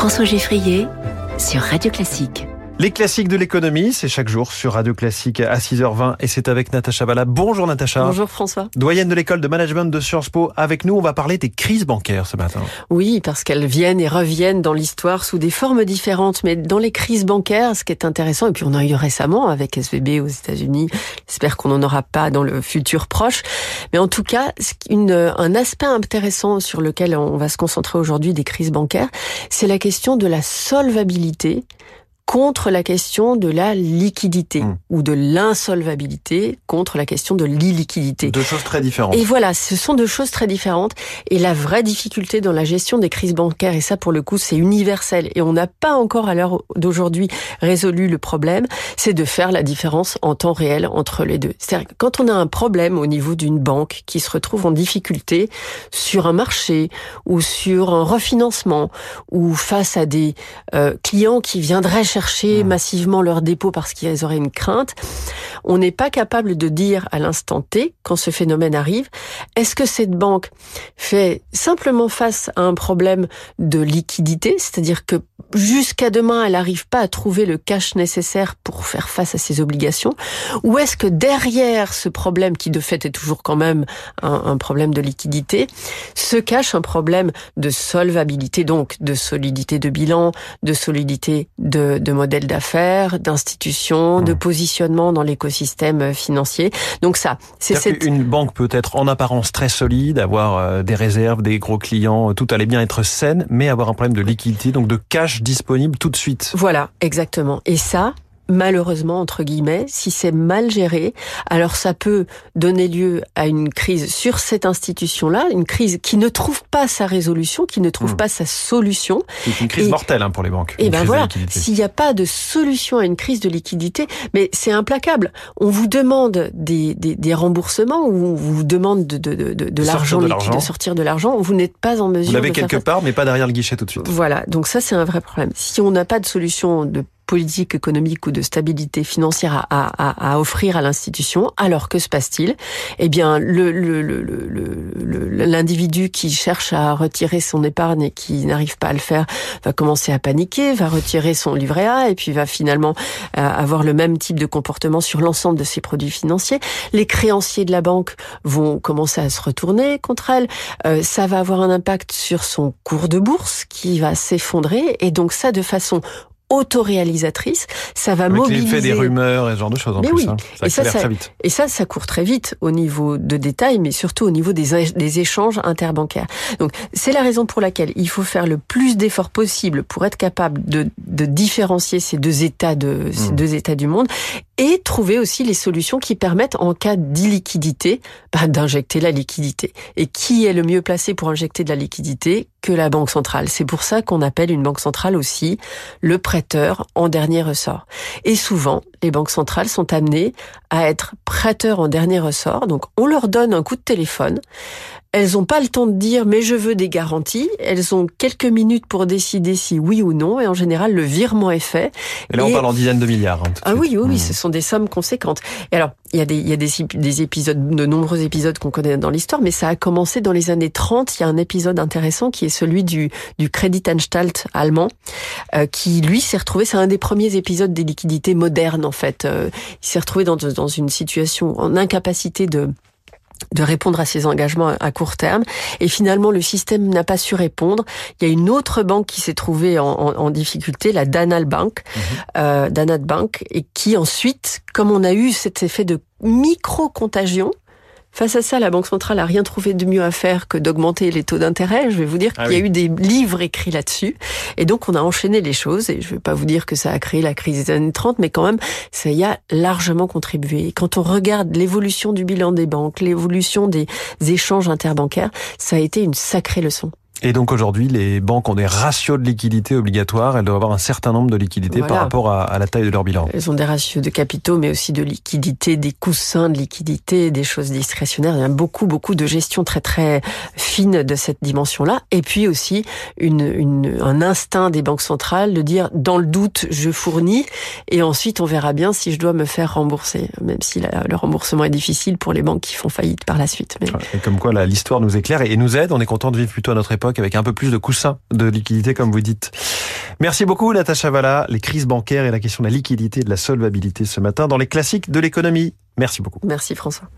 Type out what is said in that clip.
François Geffrier sur Radio Classique. Les classiques de l'économie, c'est chaque jour sur Radio Classique à 6h20 et c'est avec Natacha Valla. Bonjour Natacha. Bonjour François. Doyenne de l'école de management de Sciences Po. Avec nous, on va parler des crises bancaires ce matin. Oui, parce qu'elles viennent et reviennent dans l'histoire sous des formes différentes. Mais dans les crises bancaires, ce qui est intéressant, et puis on a eu récemment avec SVB aux États-Unis, j'espère qu'on n'en aura pas dans le futur proche. Mais en tout cas, une, un aspect intéressant sur lequel on va se concentrer aujourd'hui des crises bancaires, c'est la question de la solvabilité contre la question de la liquidité mmh. ou de l'insolvabilité contre la question de l'illiquidité. Deux choses très différentes. Et voilà, ce sont deux choses très différentes. Et la vraie difficulté dans la gestion des crises bancaires, et ça pour le coup c'est universel, et on n'a pas encore à l'heure d'aujourd'hui résolu le problème, c'est de faire la différence en temps réel entre les deux. C'est-à-dire que quand on a un problème au niveau d'une banque qui se retrouve en difficulté sur un marché ou sur un refinancement ou face à des euh, clients qui viendraient chercher chercher massivement leurs dépôts parce qu'ils auraient une crainte. On n'est pas capable de dire à l'instant T, quand ce phénomène arrive, est-ce que cette banque fait simplement face à un problème de liquidité, c'est-à-dire que jusqu'à demain, elle n'arrive pas à trouver le cash nécessaire pour faire face à ses obligations, ou est-ce que derrière ce problème, qui de fait est toujours quand même un, un problème de liquidité, se cache un problème de solvabilité, donc de solidité de bilan, de solidité de, de modèle d'affaires, d'institutions, de positionnement dans l'écosystème financier. Donc ça, c'est cette... Une banque peut être en apparence très solide, avoir euh, des réserves, des gros clients, tout allait bien être saine, mais avoir un problème de liquidité, donc de cash disponible tout de suite. Voilà, exactement. Et ça, malheureusement, entre guillemets, si c'est mal géré, alors ça peut donner lieu à une crise sur cette institution-là, une crise qui ne trouve pas sa résolution, qui ne trouve hmm. pas sa solution. C'est une crise mortelle hein, pour les banques. Et ben voilà, s'il n'y a pas de solution à une crise de liquidité, mais c'est implacable. On vous demande des, des, des remboursements ou on vous demande de, de, de, de l'argent liquide, de sortir de l'argent, vous n'êtes pas en mesure. Vous l'avez quelque part, mais pas derrière le guichet tout de suite. Voilà, donc ça c'est un vrai problème. Si on n'a pas de solution de politique économique ou de stabilité financière à, à, à offrir à l'institution. Alors que se passe-t-il? Eh bien, l'individu le, le, qui cherche à retirer son épargne et qui n'arrive pas à le faire va commencer à paniquer, va retirer son livret A et puis va finalement euh, avoir le même type de comportement sur l'ensemble de ses produits financiers. Les créanciers de la banque vont commencer à se retourner contre elle. Euh, ça va avoir un impact sur son cours de bourse qui va s'effondrer et donc ça de façon autoréalisatrice, ça va Avec mobiliser. l'effet des rumeurs et ce genre de choses en plus. Hein. Ça et ça, ça, très vite. Et ça, ça court très vite au niveau de détails, mais surtout au niveau des, des échanges interbancaires. Donc, c'est la raison pour laquelle il faut faire le plus d'efforts possible pour être capable de, de différencier ces deux états de ces mmh. deux états du monde et trouver aussi les solutions qui permettent, en cas d'illiquidité, bah, d'injecter la liquidité. Et qui est le mieux placé pour injecter de la liquidité? Que la Banque centrale C'est pour ça qu'on appelle une banque centrale aussi le prêteur en dernier ressort. Et souvent, les banques centrales sont amenées à être prêteurs en dernier ressort. Donc, on leur donne un coup de téléphone. Elles n'ont pas le temps de dire mais je veux des garanties. Elles ont quelques minutes pour décider si oui ou non. Et en général, le virement est fait. Et là, on parle en dizaines de milliards. Hein, ah oui, oui, oui, mmh. ce sont des sommes conséquentes. Et alors, il y a des, il y a des, des épisodes, de nombreux épisodes qu'on connaît dans l'histoire, mais ça a commencé dans les années 30. Il y a un épisode intéressant qui est celui du, du Kreditanstalt allemand, euh, qui lui s'est retrouvé, c'est un des premiers épisodes des liquidités modernes en fait. Euh, il s'est retrouvé dans, dans une situation en incapacité de de répondre à ses engagements à court terme. Et finalement, le système n'a pas su répondre. Il y a une autre banque qui s'est trouvée en, en, difficulté, la Danal Bank, mhm. euh, Danat Bank, et qui ensuite, comme on a eu cet effet de micro-contagion, Face à ça, la Banque centrale a rien trouvé de mieux à faire que d'augmenter les taux d'intérêt. Je vais vous dire ah qu'il y a eu des livres écrits là-dessus. Et donc, on a enchaîné les choses. Et je ne vais pas vous dire que ça a créé la crise des années 30, mais quand même, ça y a largement contribué. quand on regarde l'évolution du bilan des banques, l'évolution des échanges interbancaires, ça a été une sacrée leçon. Et donc aujourd'hui, les banques ont des ratios de liquidité obligatoires. Elles doivent avoir un certain nombre de liquidités par rapport à, la taille de leur bilan. Elles ont des ratios de capitaux, mais aussi de liquidité, des coussins de liquidité, des choses discrétionnaires. Il y a beaucoup, beaucoup de gestion très, très fine de cette dimension-là. Et puis aussi une, une, un instinct des banques centrales de dire, dans le doute, je fournis, et ensuite on verra bien si je dois me faire rembourser, même si le remboursement est difficile pour les banques qui font faillite par la suite. Mais... Et comme quoi, l'histoire nous éclaire et nous aide. On est content de vivre plutôt à notre époque avec un peu plus de coussins de liquidité, comme vous dites. Merci beaucoup Natacha Valla. Les crises bancaires et la question de la liquidité et de la solvabilité ce matin dans les classiques de l'économie. Merci beaucoup. Merci François.